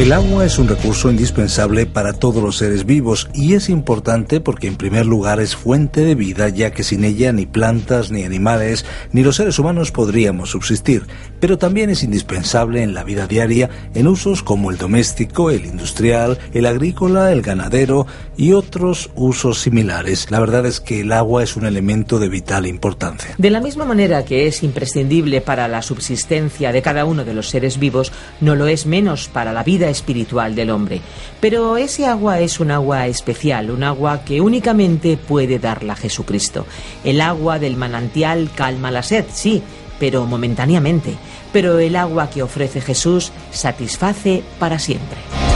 El agua es un recurso indispensable para todos los seres vivos y es importante porque en primer lugar es fuente de vida ya que sin ella ni plantas ni animales ni los seres humanos podríamos subsistir, pero también es indispensable en la vida diaria en usos como el doméstico, el industrial, el agrícola, el ganadero y otros usos similares. La verdad es que el agua es un elemento de vital importancia. De la misma manera que es imprescindible para la subsistencia de cada uno de los seres vivos, no lo es menos para la vida espiritual del hombre. Pero ese agua es un agua especial, un agua que únicamente puede darla Jesucristo. El agua del manantial calma la sed, sí, pero momentáneamente. Pero el agua que ofrece Jesús satisface para siempre.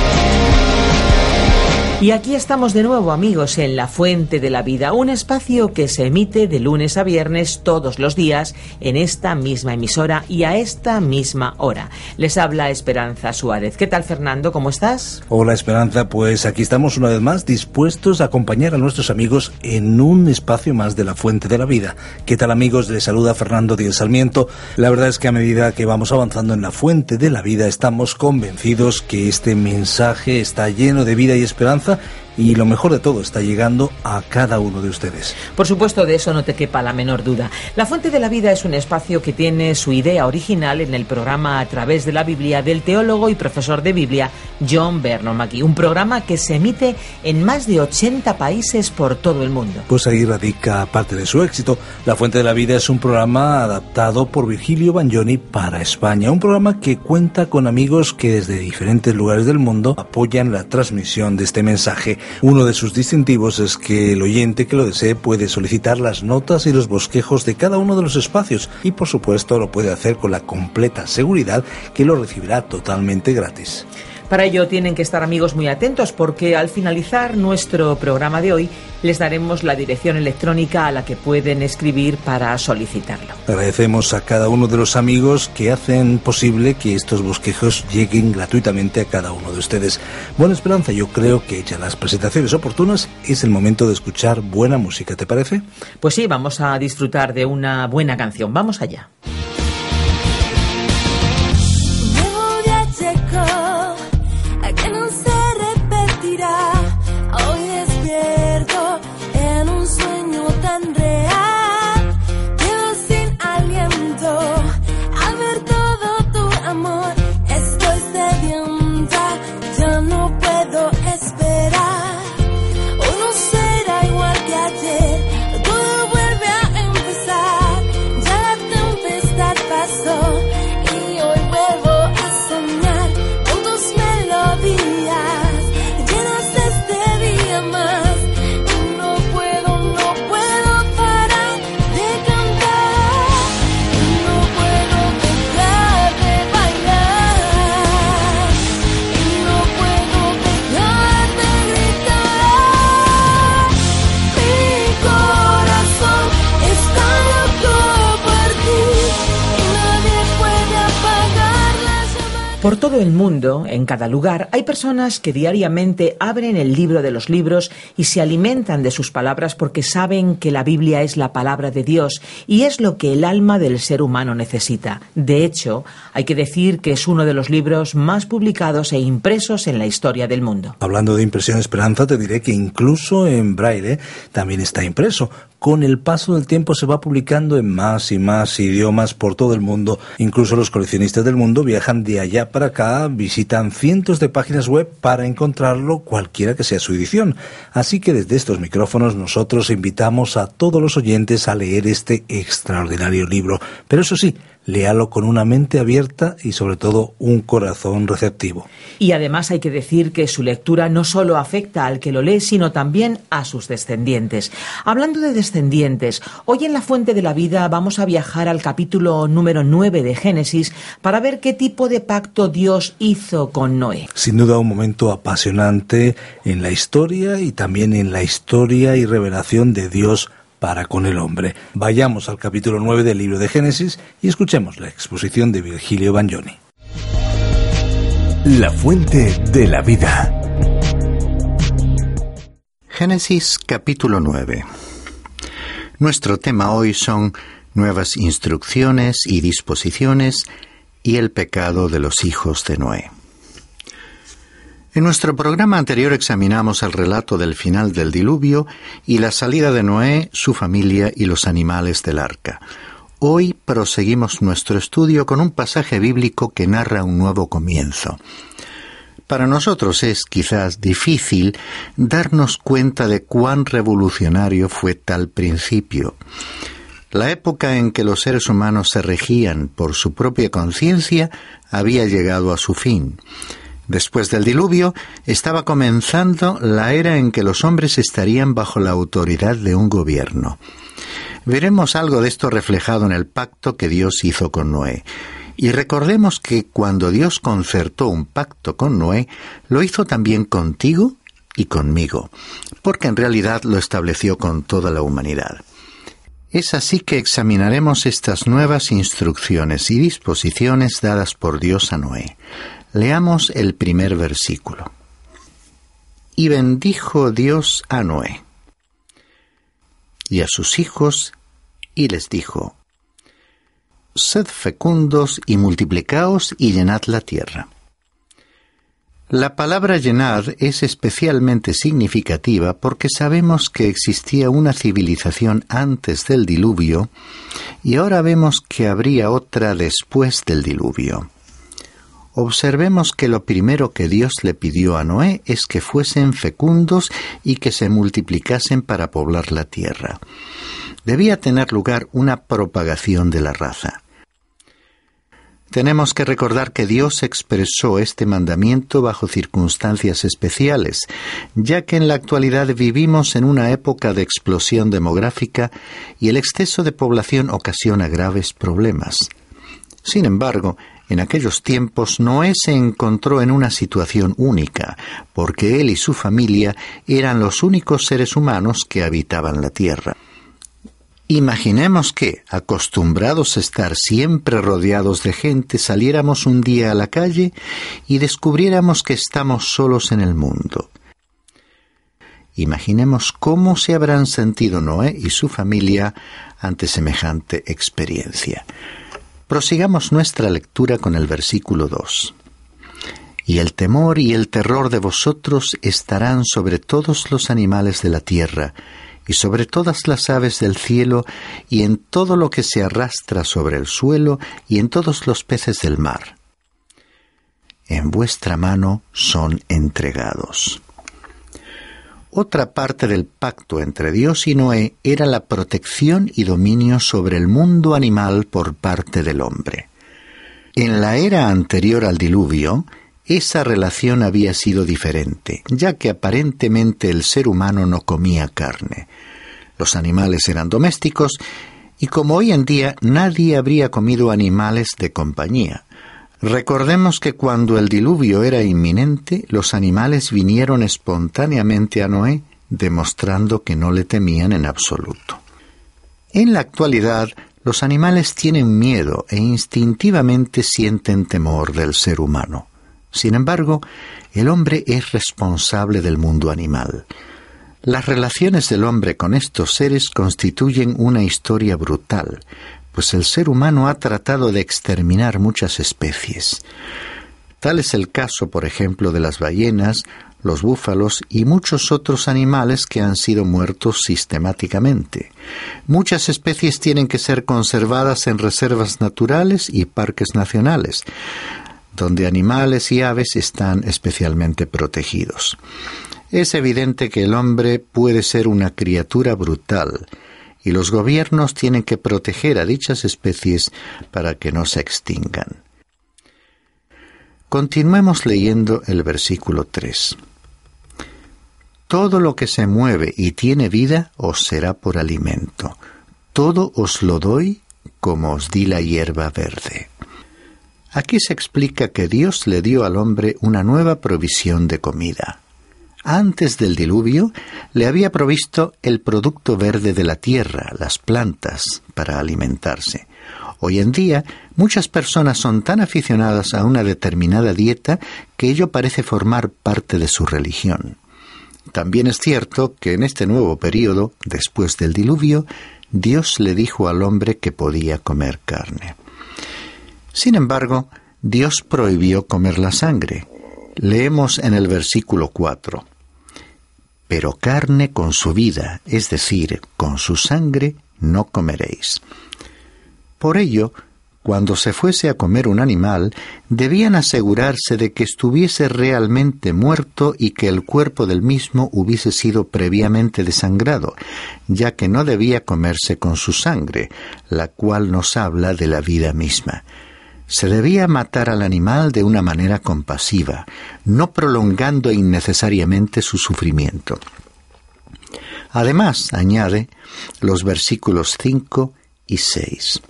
Y aquí estamos de nuevo amigos en La Fuente de la Vida, un espacio que se emite de lunes a viernes todos los días en esta misma emisora y a esta misma hora. Les habla Esperanza Suárez. ¿Qué tal Fernando? ¿Cómo estás? Hola Esperanza, pues aquí estamos una vez más dispuestos a acompañar a nuestros amigos en un espacio más de La Fuente de la Vida. ¿Qué tal amigos? Les saluda Fernando Díaz Sarmiento. La verdad es que a medida que vamos avanzando en La Fuente de la Vida estamos convencidos que este mensaje está lleno de vida y esperanza finanza y lo mejor de todo está llegando a cada uno de ustedes. Por supuesto, de eso no te quepa la menor duda. La Fuente de la Vida es un espacio que tiene su idea original en el programa A través de la Biblia del teólogo y profesor de Biblia John Vernon McGee, un programa que se emite en más de 80 países por todo el mundo. Pues ahí radica parte de su éxito. La Fuente de la Vida es un programa adaptado por Virgilio Bagnoni para España, un programa que cuenta con amigos que desde diferentes lugares del mundo apoyan la transmisión de este mensaje uno de sus distintivos es que el oyente que lo desee puede solicitar las notas y los bosquejos de cada uno de los espacios y por supuesto lo puede hacer con la completa seguridad que lo recibirá totalmente gratis. Para ello tienen que estar amigos muy atentos porque al finalizar nuestro programa de hoy les daremos la dirección electrónica a la que pueden escribir para solicitarlo. Agradecemos a cada uno de los amigos que hacen posible que estos bosquejos lleguen gratuitamente a cada uno de ustedes. Buena Esperanza, yo creo que hechas las presentaciones oportunas es el momento de escuchar buena música, ¿te parece? Pues sí, vamos a disfrutar de una buena canción. Vamos allá. Por todo el mundo, en cada lugar, hay personas que diariamente abren el libro de los libros y se alimentan de sus palabras porque saben que la Biblia es la palabra de Dios y es lo que el alma del ser humano necesita. De hecho, hay que decir que es uno de los libros más publicados e impresos en la historia del mundo. Hablando de impresión Esperanza, te diré que incluso en braille también está impreso. Con el paso del tiempo se va publicando en más y más idiomas por todo el mundo. Incluso los coleccionistas del mundo viajan de allá para acá, visitan cientos de páginas web para encontrarlo cualquiera que sea su edición. Así que desde estos micrófonos nosotros invitamos a todos los oyentes a leer este extraordinario libro. Pero eso sí, léalo con una mente abierta y sobre todo un corazón receptivo. Y además hay que decir que su lectura no solo afecta al que lo lee, sino también a sus descendientes. Hablando de descendientes, hoy en la Fuente de la Vida vamos a viajar al capítulo número 9 de Génesis para ver qué tipo de pacto Dios hizo con Noé. Sin duda un momento apasionante en la historia y también en la historia y revelación de Dios para con el hombre. Vayamos al capítulo 9 del libro de Génesis y escuchemos la exposición de Virgilio Bagnoni. La fuente de la vida. Génesis capítulo 9. Nuestro tema hoy son nuevas instrucciones y disposiciones y el pecado de los hijos de Noé. En nuestro programa anterior examinamos el relato del final del diluvio y la salida de Noé, su familia y los animales del arca. Hoy proseguimos nuestro estudio con un pasaje bíblico que narra un nuevo comienzo. Para nosotros es quizás difícil darnos cuenta de cuán revolucionario fue tal principio. La época en que los seres humanos se regían por su propia conciencia había llegado a su fin. Después del diluvio, estaba comenzando la era en que los hombres estarían bajo la autoridad de un gobierno. Veremos algo de esto reflejado en el pacto que Dios hizo con Noé. Y recordemos que cuando Dios concertó un pacto con Noé, lo hizo también contigo y conmigo, porque en realidad lo estableció con toda la humanidad. Es así que examinaremos estas nuevas instrucciones y disposiciones dadas por Dios a Noé. Leamos el primer versículo. Y bendijo Dios a Noé y a sus hijos, y les dijo, Sed fecundos y multiplicaos y llenad la tierra. La palabra llenar es especialmente significativa porque sabemos que existía una civilización antes del diluvio y ahora vemos que habría otra después del diluvio observemos que lo primero que Dios le pidió a Noé es que fuesen fecundos y que se multiplicasen para poblar la tierra. Debía tener lugar una propagación de la raza. Tenemos que recordar que Dios expresó este mandamiento bajo circunstancias especiales, ya que en la actualidad vivimos en una época de explosión demográfica y el exceso de población ocasiona graves problemas. Sin embargo, en aquellos tiempos Noé se encontró en una situación única, porque él y su familia eran los únicos seres humanos que habitaban la tierra. Imaginemos que, acostumbrados a estar siempre rodeados de gente, saliéramos un día a la calle y descubriéramos que estamos solos en el mundo. Imaginemos cómo se habrán sentido Noé y su familia ante semejante experiencia. Prosigamos nuestra lectura con el versículo 2. Y el temor y el terror de vosotros estarán sobre todos los animales de la tierra, y sobre todas las aves del cielo, y en todo lo que se arrastra sobre el suelo, y en todos los peces del mar. En vuestra mano son entregados. Otra parte del pacto entre Dios y Noé era la protección y dominio sobre el mundo animal por parte del hombre. En la era anterior al diluvio, esa relación había sido diferente, ya que aparentemente el ser humano no comía carne. Los animales eran domésticos y como hoy en día nadie habría comido animales de compañía. Recordemos que cuando el diluvio era inminente, los animales vinieron espontáneamente a Noé, demostrando que no le temían en absoluto. En la actualidad, los animales tienen miedo e instintivamente sienten temor del ser humano. Sin embargo, el hombre es responsable del mundo animal. Las relaciones del hombre con estos seres constituyen una historia brutal, pues el ser humano ha tratado de exterminar muchas especies. Tal es el caso, por ejemplo, de las ballenas, los búfalos y muchos otros animales que han sido muertos sistemáticamente. Muchas especies tienen que ser conservadas en reservas naturales y parques nacionales, donde animales y aves están especialmente protegidos. Es evidente que el hombre puede ser una criatura brutal, y los gobiernos tienen que proteger a dichas especies para que no se extingan. Continuemos leyendo el versículo 3. Todo lo que se mueve y tiene vida os será por alimento. Todo os lo doy como os di la hierba verde. Aquí se explica que Dios le dio al hombre una nueva provisión de comida. Antes del diluvio le había provisto el producto verde de la tierra, las plantas, para alimentarse. Hoy en día muchas personas son tan aficionadas a una determinada dieta que ello parece formar parte de su religión. También es cierto que en este nuevo período, después del diluvio, Dios le dijo al hombre que podía comer carne. Sin embargo, Dios prohibió comer la sangre. Leemos en el versículo 4 pero carne con su vida, es decir, con su sangre, no comeréis. Por ello, cuando se fuese a comer un animal, debían asegurarse de que estuviese realmente muerto y que el cuerpo del mismo hubiese sido previamente desangrado, ya que no debía comerse con su sangre, la cual nos habla de la vida misma. Se debía matar al animal de una manera compasiva, no prolongando innecesariamente su sufrimiento. Además, añade los versículos 5 y 6.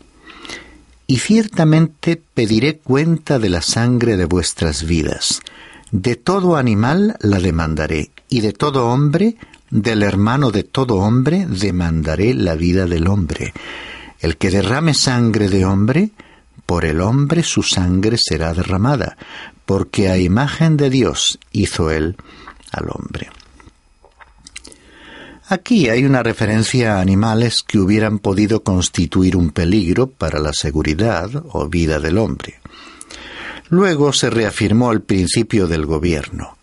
Y ciertamente pediré cuenta de la sangre de vuestras vidas. De todo animal la demandaré, y de todo hombre, del hermano de todo hombre, demandaré la vida del hombre. El que derrame sangre de hombre, por el hombre su sangre será derramada, porque a imagen de Dios hizo él al hombre. Aquí hay una referencia a animales que hubieran podido constituir un peligro para la seguridad o vida del hombre. Luego se reafirmó el principio del gobierno.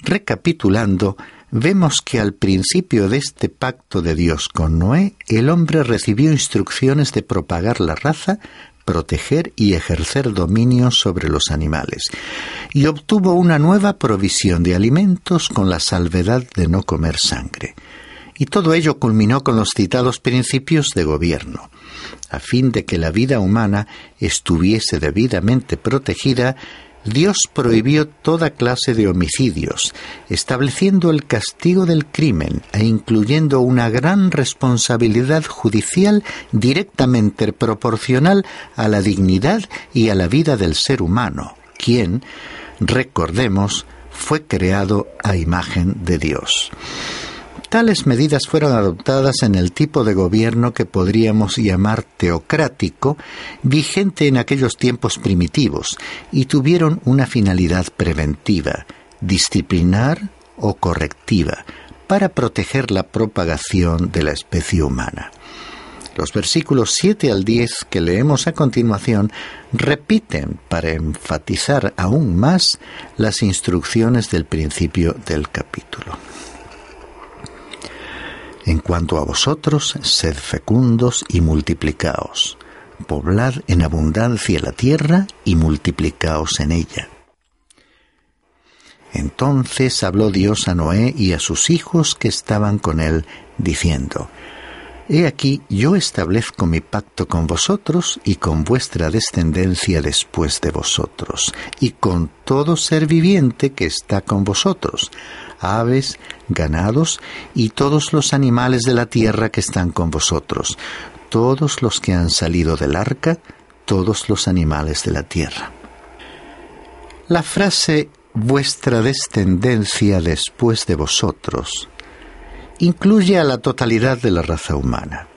Recapitulando, vemos que al principio de este pacto de Dios con Noé, el hombre recibió instrucciones de propagar la raza, proteger y ejercer dominio sobre los animales, y obtuvo una nueva provisión de alimentos con la salvedad de no comer sangre. Y todo ello culminó con los citados principios de gobierno, a fin de que la vida humana estuviese debidamente protegida Dios prohibió toda clase de homicidios, estableciendo el castigo del crimen e incluyendo una gran responsabilidad judicial directamente proporcional a la dignidad y a la vida del ser humano, quien, recordemos, fue creado a imagen de Dios. Tales medidas fueron adoptadas en el tipo de gobierno que podríamos llamar teocrático, vigente en aquellos tiempos primitivos, y tuvieron una finalidad preventiva, disciplinar o correctiva, para proteger la propagación de la especie humana. Los versículos 7 al 10 que leemos a continuación repiten para enfatizar aún más las instrucciones del principio del capítulo. En cuanto a vosotros, sed fecundos y multiplicaos. Poblad en abundancia la tierra y multiplicaos en ella. Entonces habló Dios a Noé y a sus hijos que estaban con él, diciendo, He aquí yo establezco mi pacto con vosotros y con vuestra descendencia después de vosotros, y con todo ser viviente que está con vosotros, aves, ganados y todos los animales de la tierra que están con vosotros, todos los que han salido del arca, todos los animales de la tierra. La frase vuestra descendencia después de vosotros incluye a la totalidad de la raza humana.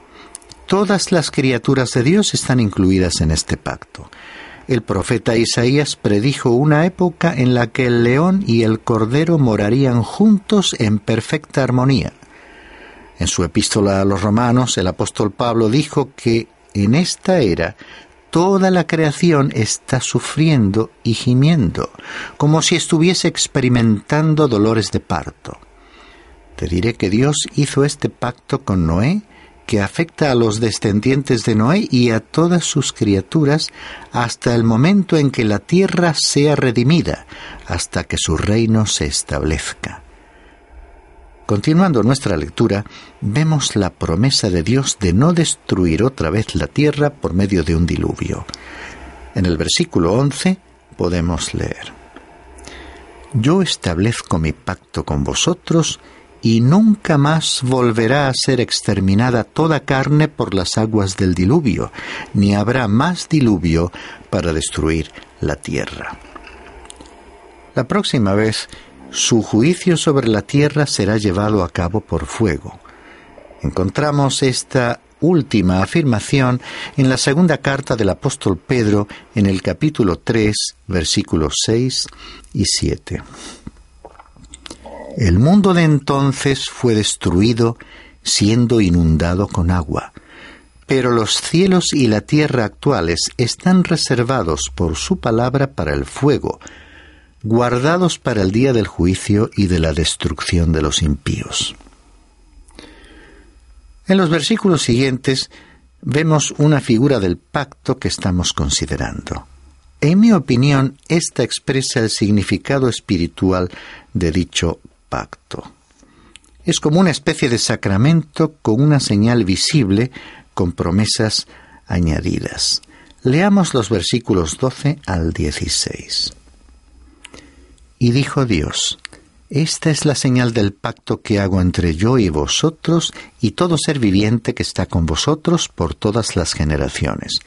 Todas las criaturas de Dios están incluidas en este pacto. El profeta Isaías predijo una época en la que el león y el cordero morarían juntos en perfecta armonía. En su epístola a los romanos, el apóstol Pablo dijo que en esta era toda la creación está sufriendo y gimiendo, como si estuviese experimentando dolores de parto. Te diré que Dios hizo este pacto con Noé que afecta a los descendientes de Noé y a todas sus criaturas hasta el momento en que la tierra sea redimida, hasta que su reino se establezca. Continuando nuestra lectura, vemos la promesa de Dios de no destruir otra vez la tierra por medio de un diluvio. En el versículo 11 podemos leer, Yo establezco mi pacto con vosotros y nunca más volverá a ser exterminada toda carne por las aguas del diluvio, ni habrá más diluvio para destruir la tierra. La próxima vez su juicio sobre la tierra será llevado a cabo por fuego. Encontramos esta última afirmación en la segunda carta del apóstol Pedro en el capítulo 3, versículos 6 y 7. El mundo de entonces fue destruido siendo inundado con agua, pero los cielos y la tierra actuales están reservados por su palabra para el fuego, guardados para el día del juicio y de la destrucción de los impíos. En los versículos siguientes vemos una figura del pacto que estamos considerando. En mi opinión, esta expresa el significado espiritual de dicho Es como una especie de sacramento con una señal visible con promesas añadidas. Leamos los versículos 12 al 16. Y dijo Dios, Esta es la señal del pacto que hago entre yo y vosotros y todo ser viviente que está con vosotros por todas las generaciones.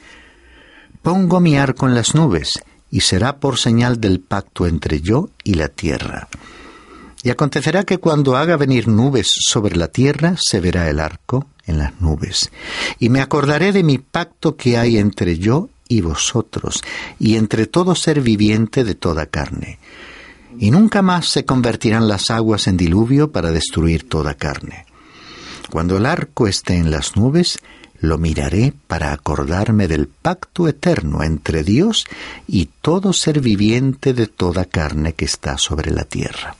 Pongo mi arco en las nubes, y será por señal del pacto entre yo y la tierra. Y acontecerá que cuando haga venir nubes sobre la tierra, se verá el arco en las nubes. Y me acordaré de mi pacto que hay entre yo y vosotros, y entre todo ser viviente de toda carne y nunca más se convertirán las aguas en diluvio para destruir toda carne. Cuando el arco esté en las nubes, lo miraré para acordarme del pacto eterno entre Dios y todo ser viviente de toda carne que está sobre la tierra.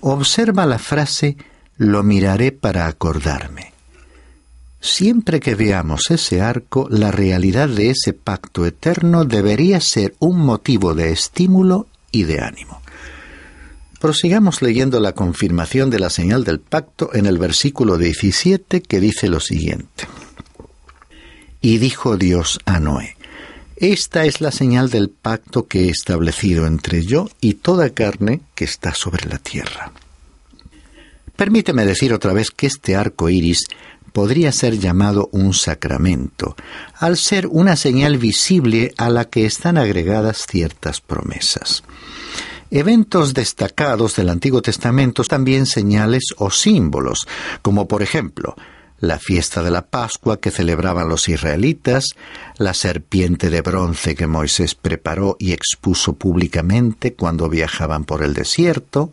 Observa la frase lo miraré para acordarme. Siempre que veamos ese arco, la realidad de ese pacto eterno debería ser un motivo de estímulo y de ánimo. Prosigamos leyendo la confirmación de la señal del pacto en el versículo 17 que dice lo siguiente. Y dijo Dios a Noé, Esta es la señal del pacto que he establecido entre yo y toda carne que está sobre la tierra. Permíteme decir otra vez que este arco iris podría ser llamado un sacramento, al ser una señal visible a la que están agregadas ciertas promesas. Eventos destacados del Antiguo Testamento también señales o símbolos, como por ejemplo la fiesta de la Pascua que celebraban los israelitas, la serpiente de bronce que Moisés preparó y expuso públicamente cuando viajaban por el desierto,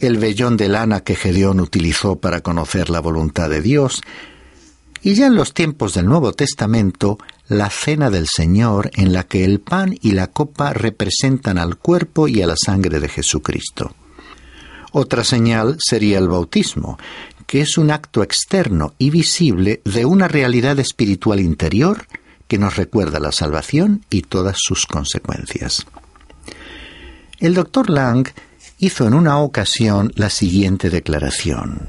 el vellón de lana que Gedeón utilizó para conocer la voluntad de Dios, y ya en los tiempos del Nuevo Testamento, la cena del Señor en la que el pan y la copa representan al cuerpo y a la sangre de Jesucristo. Otra señal sería el bautismo, que es un acto externo y visible de una realidad espiritual interior que nos recuerda la salvación y todas sus consecuencias. El doctor Lang hizo en una ocasión la siguiente declaración.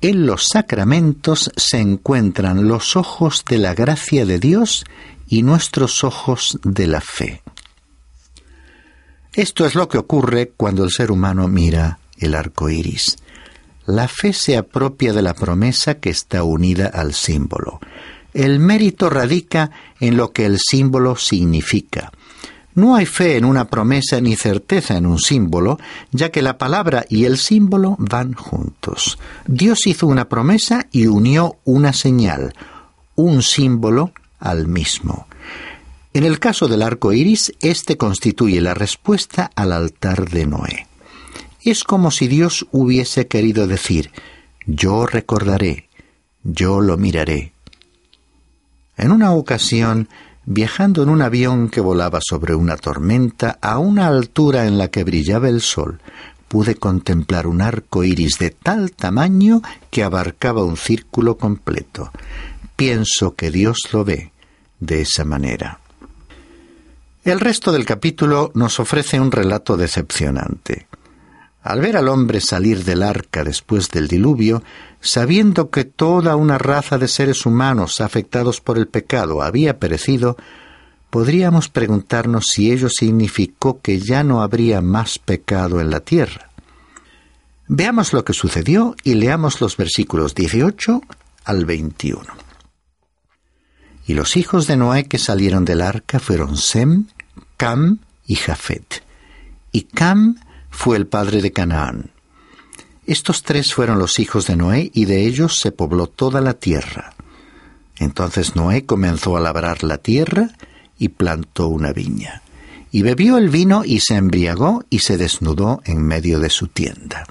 En los sacramentos se encuentran los ojos de la gracia de Dios y nuestros ojos de la fe. Esto es lo que ocurre cuando el ser humano mira el arco iris. La fe se apropia de la promesa que está unida al símbolo. El mérito radica en lo que el símbolo significa. No hay fe en una promesa ni certeza en un símbolo, ya que la palabra y el símbolo van juntos. Dios hizo una promesa y unió una señal, un símbolo al mismo. En el caso del arco iris, este constituye la respuesta al altar de Noé. Es como si Dios hubiese querido decir: Yo recordaré, yo lo miraré. En una ocasión, viajando en un avión que volaba sobre una tormenta a una altura en la que brillaba el sol, pude contemplar un arco iris de tal tamaño que abarcaba un círculo completo. Pienso que Dios lo ve de esa manera. El resto del capítulo nos ofrece un relato decepcionante. Al ver al hombre salir del arca después del diluvio, sabiendo que toda una raza de seres humanos afectados por el pecado había perecido, podríamos preguntarnos si ello significó que ya no habría más pecado en la tierra. Veamos lo que sucedió y leamos los versículos 18 al 21. Y los hijos de Noé que salieron del arca fueron Sem, Cam y Jafet. Y Cam fue el padre de Canaán. Estos tres fueron los hijos de Noé y de ellos se pobló toda la tierra. Entonces Noé comenzó a labrar la tierra y plantó una viña. Y bebió el vino y se embriagó y se desnudó en medio de su tienda.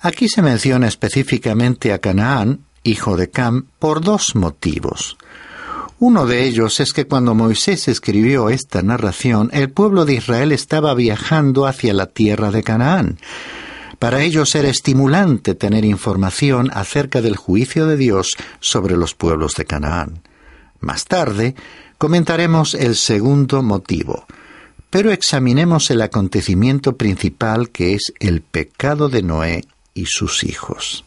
Aquí se menciona específicamente a Canaán, hijo de Cam, por dos motivos. Uno de ellos es que cuando Moisés escribió esta narración, el pueblo de Israel estaba viajando hacia la tierra de Canaán. Para ellos era estimulante tener información acerca del juicio de Dios sobre los pueblos de Canaán. Más tarde comentaremos el segundo motivo, pero examinemos el acontecimiento principal que es el pecado de Noé y sus hijos.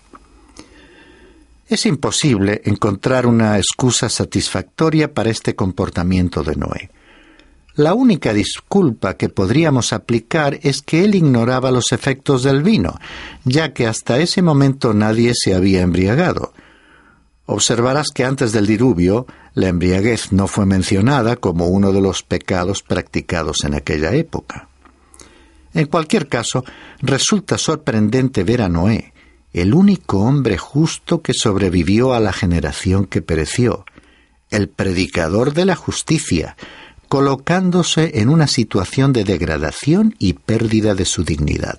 Es imposible encontrar una excusa satisfactoria para este comportamiento de Noé. La única disculpa que podríamos aplicar es que él ignoraba los efectos del vino, ya que hasta ese momento nadie se había embriagado. Observarás que antes del diluvio la embriaguez no fue mencionada como uno de los pecados practicados en aquella época. En cualquier caso, resulta sorprendente ver a Noé, el único hombre justo que sobrevivió a la generación que pereció, el predicador de la justicia, colocándose en una situación de degradación y pérdida de su dignidad.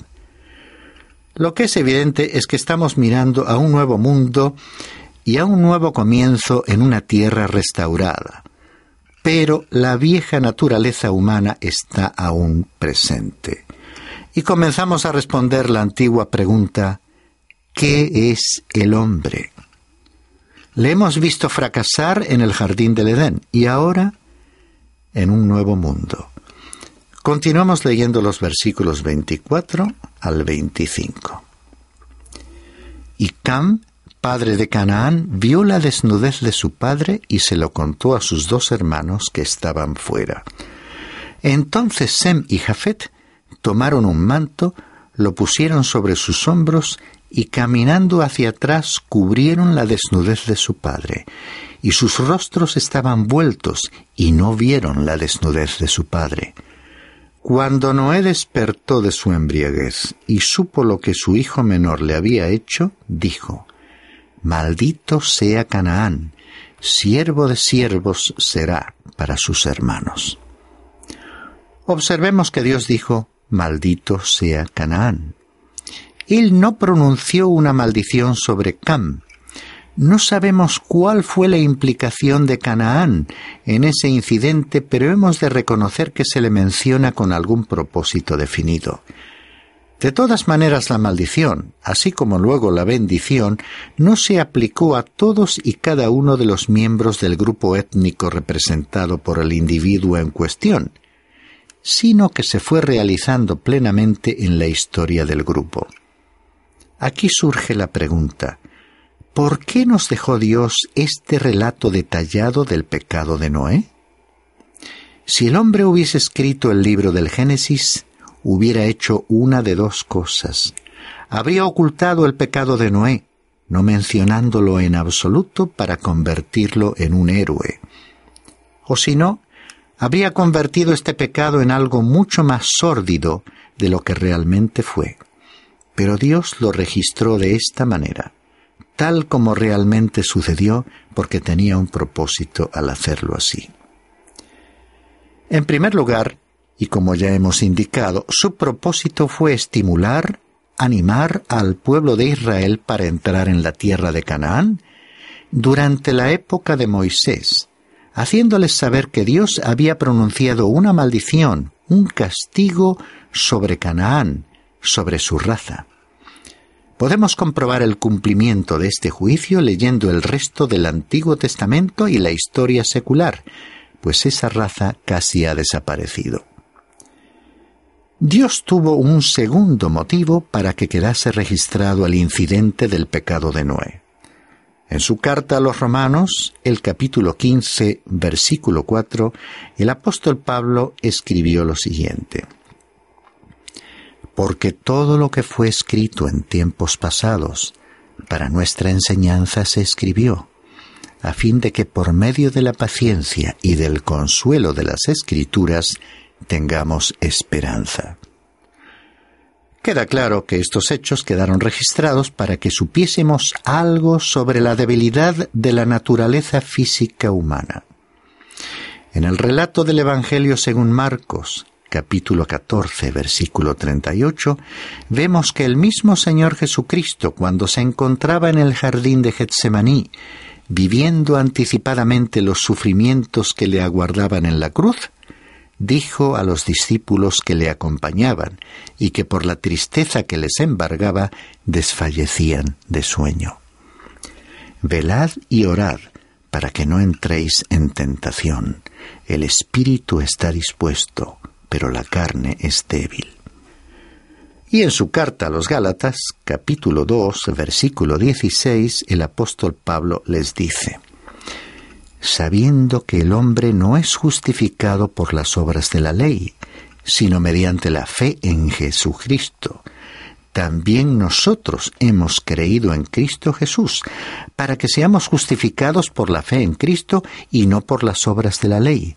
Lo que es evidente es que estamos mirando a un nuevo mundo y a un nuevo comienzo en una tierra restaurada. Pero la vieja naturaleza humana está aún presente. Y comenzamos a responder la antigua pregunta, ¿qué es el hombre? Le hemos visto fracasar en el jardín del Edén y ahora en un nuevo mundo. Continuamos leyendo los versículos 24 al 25. Y Cam padre de Canaán, vio la desnudez de su padre y se lo contó a sus dos hermanos que estaban fuera. Entonces Sem y Jafet tomaron un manto, lo pusieron sobre sus hombros y caminando hacia atrás cubrieron la desnudez de su padre, y sus rostros estaban vueltos y no vieron la desnudez de su padre. Cuando Noé despertó de su embriaguez y supo lo que su hijo menor le había hecho, dijo, Maldito sea Canaán, siervo de siervos será para sus hermanos. Observemos que Dios dijo, Maldito sea Canaán. Él no pronunció una maldición sobre Cam. No sabemos cuál fue la implicación de Canaán en ese incidente, pero hemos de reconocer que se le menciona con algún propósito definido. De todas maneras, la maldición, así como luego la bendición, no se aplicó a todos y cada uno de los miembros del grupo étnico representado por el individuo en cuestión, sino que se fue realizando plenamente en la historia del grupo. Aquí surge la pregunta, ¿por qué nos dejó Dios este relato detallado del pecado de Noé? Si el hombre hubiese escrito el libro del Génesis, hubiera hecho una de dos cosas. Habría ocultado el pecado de Noé, no mencionándolo en absoluto para convertirlo en un héroe. O si no, habría convertido este pecado en algo mucho más sórdido de lo que realmente fue. Pero Dios lo registró de esta manera, tal como realmente sucedió porque tenía un propósito al hacerlo así. En primer lugar, y como ya hemos indicado, su propósito fue estimular, animar al pueblo de Israel para entrar en la tierra de Canaán durante la época de Moisés, haciéndoles saber que Dios había pronunciado una maldición, un castigo sobre Canaán, sobre su raza. Podemos comprobar el cumplimiento de este juicio leyendo el resto del Antiguo Testamento y la historia secular, pues esa raza casi ha desaparecido. Dios tuvo un segundo motivo para que quedase registrado el incidente del pecado de Noé. En su carta a los romanos, el capítulo 15, versículo 4, el apóstol Pablo escribió lo siguiente. Porque todo lo que fue escrito en tiempos pasados para nuestra enseñanza se escribió, a fin de que por medio de la paciencia y del consuelo de las escrituras tengamos esperanza. Queda claro que estos hechos quedaron registrados para que supiésemos algo sobre la debilidad de la naturaleza física humana. En el relato del Evangelio según Marcos, capítulo 14, versículo 38, vemos que el mismo Señor Jesucristo, cuando se encontraba en el jardín de Getsemaní, viviendo anticipadamente los sufrimientos que le aguardaban en la cruz, dijo a los discípulos que le acompañaban y que por la tristeza que les embargaba desfallecían de sueño. Velad y orad para que no entréis en tentación. El espíritu está dispuesto, pero la carne es débil. Y en su carta a los Gálatas, capítulo 2, versículo 16, el apóstol Pablo les dice, sabiendo que el hombre no es justificado por las obras de la ley, sino mediante la fe en Jesucristo. También nosotros hemos creído en Cristo Jesús, para que seamos justificados por la fe en Cristo y no por las obras de la ley,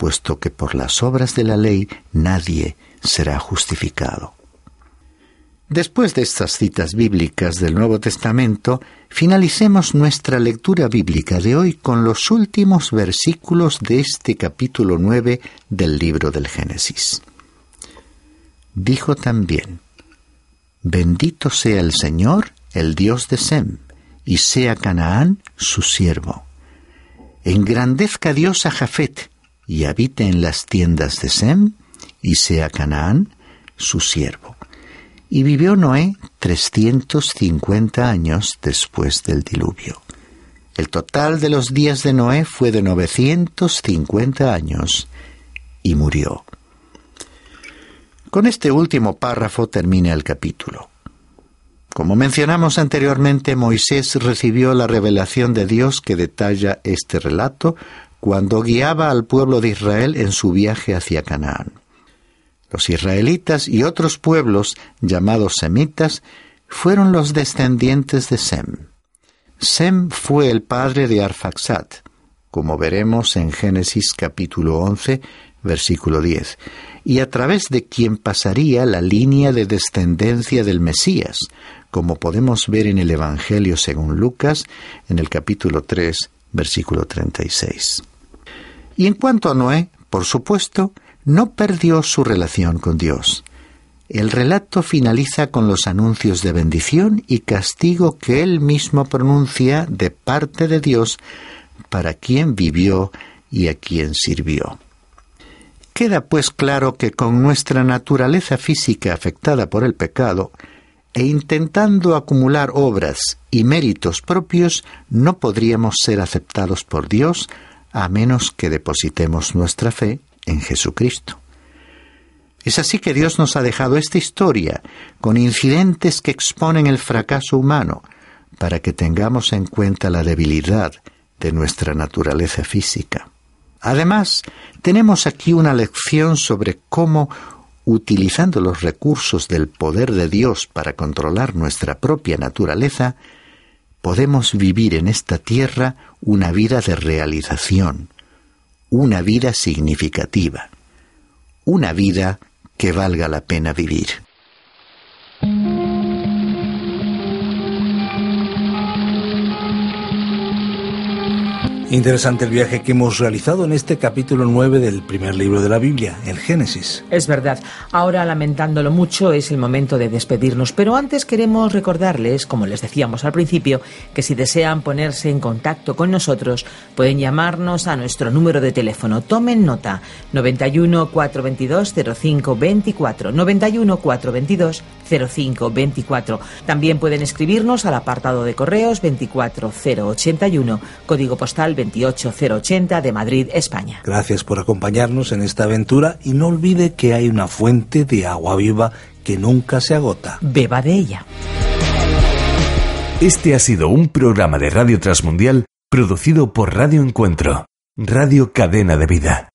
puesto que por las obras de la ley nadie será justificado. Después de estas citas bíblicas del Nuevo Testamento, finalicemos nuestra lectura bíblica de hoy con los últimos versículos de este capítulo 9 del libro del Génesis. Dijo también, Bendito sea el Señor, el Dios de Sem, y sea Canaán su siervo. Engrandezca Dios a Jafet, y habite en las tiendas de Sem, y sea Canaán su siervo. Y vivió Noé 350 años después del diluvio. El total de los días de Noé fue de 950 años y murió. Con este último párrafo termina el capítulo. Como mencionamos anteriormente, Moisés recibió la revelación de Dios que detalla este relato cuando guiaba al pueblo de Israel en su viaje hacia Canaán. Los israelitas y otros pueblos llamados semitas fueron los descendientes de Sem. Sem fue el padre de Arfaxad, como veremos en Génesis capítulo 11, versículo 10, y a través de quien pasaría la línea de descendencia del Mesías, como podemos ver en el Evangelio según Lucas, en el capítulo 3, versículo 36. Y en cuanto a Noé, por supuesto, no perdió su relación con Dios. El relato finaliza con los anuncios de bendición y castigo que él mismo pronuncia de parte de Dios para quien vivió y a quien sirvió. Queda pues claro que con nuestra naturaleza física afectada por el pecado, e intentando acumular obras y méritos propios, no podríamos ser aceptados por Dios a menos que depositemos nuestra fe en Jesucristo. Es así que Dios nos ha dejado esta historia con incidentes que exponen el fracaso humano para que tengamos en cuenta la debilidad de nuestra naturaleza física. Además, tenemos aquí una lección sobre cómo, utilizando los recursos del poder de Dios para controlar nuestra propia naturaleza, podemos vivir en esta tierra una vida de realización, una vida significativa, una vida que valga la pena vivir. Interesante el viaje que hemos realizado en este capítulo 9 del primer libro de la Biblia, el Génesis. Es verdad. Ahora, lamentándolo mucho, es el momento de despedirnos. Pero antes queremos recordarles, como les decíamos al principio, que si desean ponerse en contacto con nosotros, pueden llamarnos a nuestro número de teléfono. Tomen nota: 91 422 0524. 91 422 0524. También pueden escribirnos al apartado de correos 24081, código postal 28080 de Madrid, España. Gracias por acompañarnos en esta aventura y no olvide que hay una fuente de agua viva que nunca se agota. Beba de ella. Este ha sido un programa de Radio Transmundial producido por Radio Encuentro, Radio Cadena de Vida.